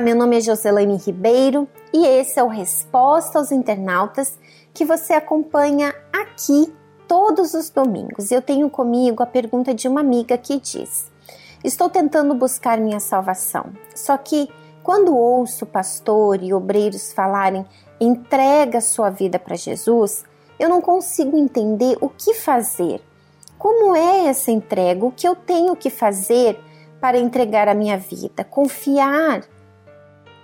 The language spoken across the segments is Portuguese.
Meu nome é Joselaine Ribeiro e esse é o Resposta aos Internautas que você acompanha aqui todos os domingos. Eu tenho comigo a pergunta de uma amiga que diz: Estou tentando buscar minha salvação, só que quando ouço pastor e obreiros falarem entrega sua vida para Jesus, eu não consigo entender o que fazer. Como é essa entrega? O que eu tenho que fazer para entregar a minha vida, confiar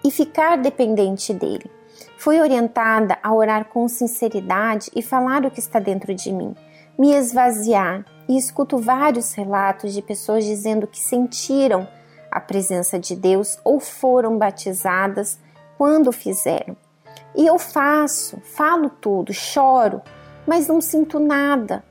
e ficar dependente dele? Fui orientada a orar com sinceridade e falar o que está dentro de mim, me esvaziar, e escuto vários relatos de pessoas dizendo que sentiram a presença de Deus ou foram batizadas quando fizeram. E eu faço, falo tudo, choro, mas não sinto nada.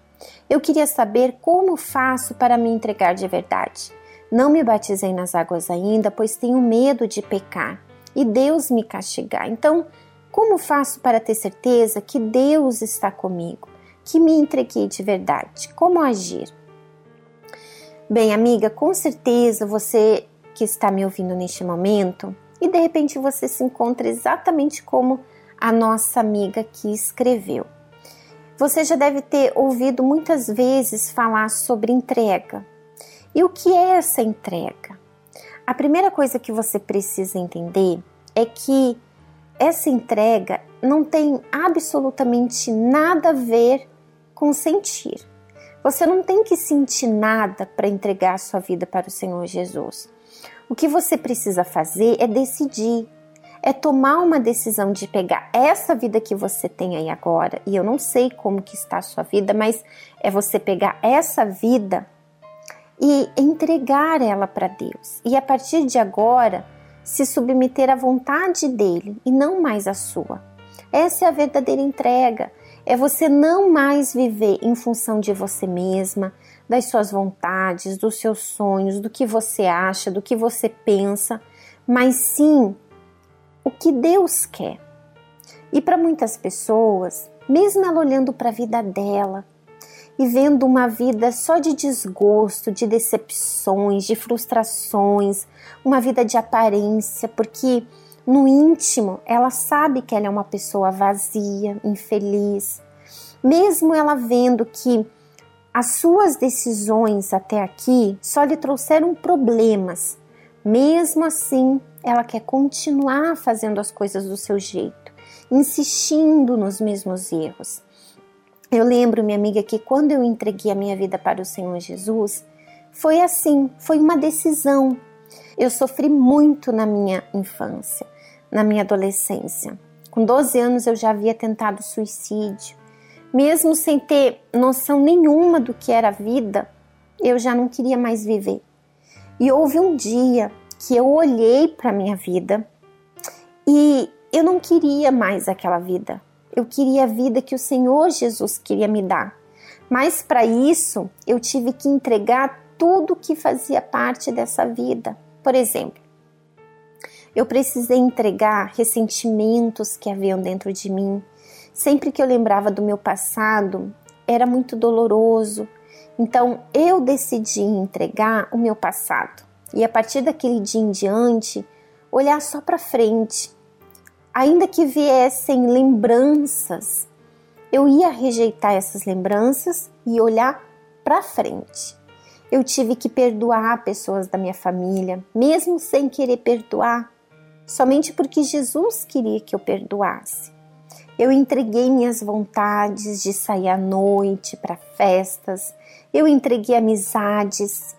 Eu queria saber como faço para me entregar de verdade. Não me batizei nas águas ainda, pois tenho medo de pecar e Deus me castigar. Então, como faço para ter certeza que Deus está comigo, que me entreguei de verdade? Como agir? Bem, amiga, com certeza você que está me ouvindo neste momento e de repente você se encontra exatamente como a nossa amiga que escreveu. Você já deve ter ouvido muitas vezes falar sobre entrega. E o que é essa entrega? A primeira coisa que você precisa entender é que essa entrega não tem absolutamente nada a ver com sentir. Você não tem que sentir nada para entregar sua vida para o Senhor Jesus. O que você precisa fazer é decidir, é tomar uma decisão de pegar essa vida que você tem aí agora, e eu não sei como que está a sua vida, mas é você pegar essa vida e entregar ela para Deus. E a partir de agora, se submeter à vontade dele e não mais à sua. Essa é a verdadeira entrega. É você não mais viver em função de você mesma, das suas vontades, dos seus sonhos, do que você acha, do que você pensa, mas sim o que Deus quer. E para muitas pessoas, mesmo ela olhando para a vida dela, e vendo uma vida só de desgosto, de decepções, de frustrações, uma vida de aparência, porque no íntimo ela sabe que ela é uma pessoa vazia, infeliz. Mesmo ela vendo que as suas decisões até aqui só lhe trouxeram problemas, mesmo assim ela quer continuar fazendo as coisas do seu jeito, insistindo nos mesmos erros. Eu lembro, minha amiga, que quando eu entreguei a minha vida para o Senhor Jesus, foi assim, foi uma decisão. Eu sofri muito na minha infância, na minha adolescência. Com 12 anos eu já havia tentado suicídio. Mesmo sem ter noção nenhuma do que era a vida, eu já não queria mais viver. E houve um dia que eu olhei para a minha vida e eu não queria mais aquela vida. Eu queria a vida que o Senhor Jesus queria me dar. Mas para isso, eu tive que entregar tudo que fazia parte dessa vida. Por exemplo, eu precisei entregar ressentimentos que haviam dentro de mim. Sempre que eu lembrava do meu passado, era muito doloroso. Então, eu decidi entregar o meu passado. E a partir daquele dia em diante, olhar só para frente ainda que viessem lembranças, eu ia rejeitar essas lembranças e olhar para frente. Eu tive que perdoar pessoas da minha família, mesmo sem querer perdoar, somente porque Jesus queria que eu perdoasse. Eu entreguei minhas vontades de sair à noite para festas, eu entreguei amizades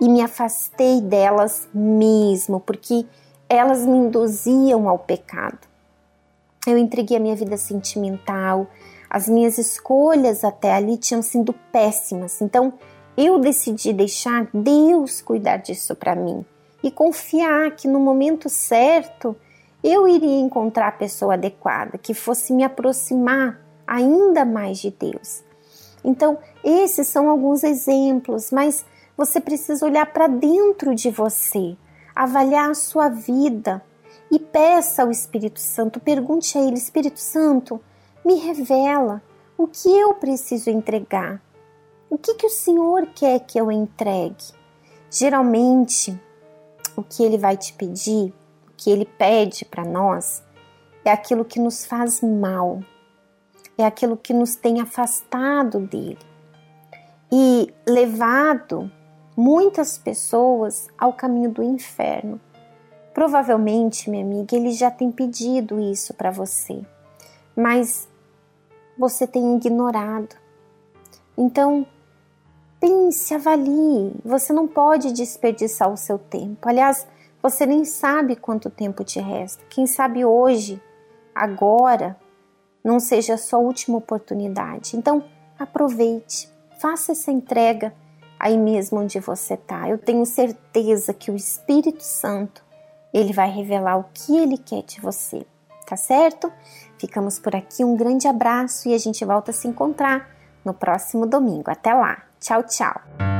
e me afastei delas mesmo, porque elas me induziam ao pecado. Eu entreguei a minha vida sentimental, as minhas escolhas até ali tinham sido péssimas. Então, eu decidi deixar Deus cuidar disso para mim e confiar que no momento certo eu iria encontrar a pessoa adequada que fosse me aproximar ainda mais de Deus. Então, esses são alguns exemplos, mas você precisa olhar para dentro de você avaliar a sua vida e peça ao Espírito Santo, pergunte a ele: Espírito Santo, me revela o que eu preciso entregar. O que, que o Senhor quer que eu entregue? Geralmente, o que ele vai te pedir, que ele pede para nós é aquilo que nos faz mal, é aquilo que nos tem afastado dele e levado muitas pessoas ao caminho do inferno. Provavelmente, minha amiga, ele já tem pedido isso para você, mas você tem ignorado. Então, pense, avalie. Você não pode desperdiçar o seu tempo. Aliás, você nem sabe quanto tempo te resta. Quem sabe hoje, agora, não seja a sua última oportunidade. Então, aproveite, faça essa entrega aí mesmo onde você está. Eu tenho certeza que o Espírito Santo, ele vai revelar o que ele quer de você. Tá certo? Ficamos por aqui. Um grande abraço e a gente volta a se encontrar no próximo domingo. Até lá. Tchau, tchau.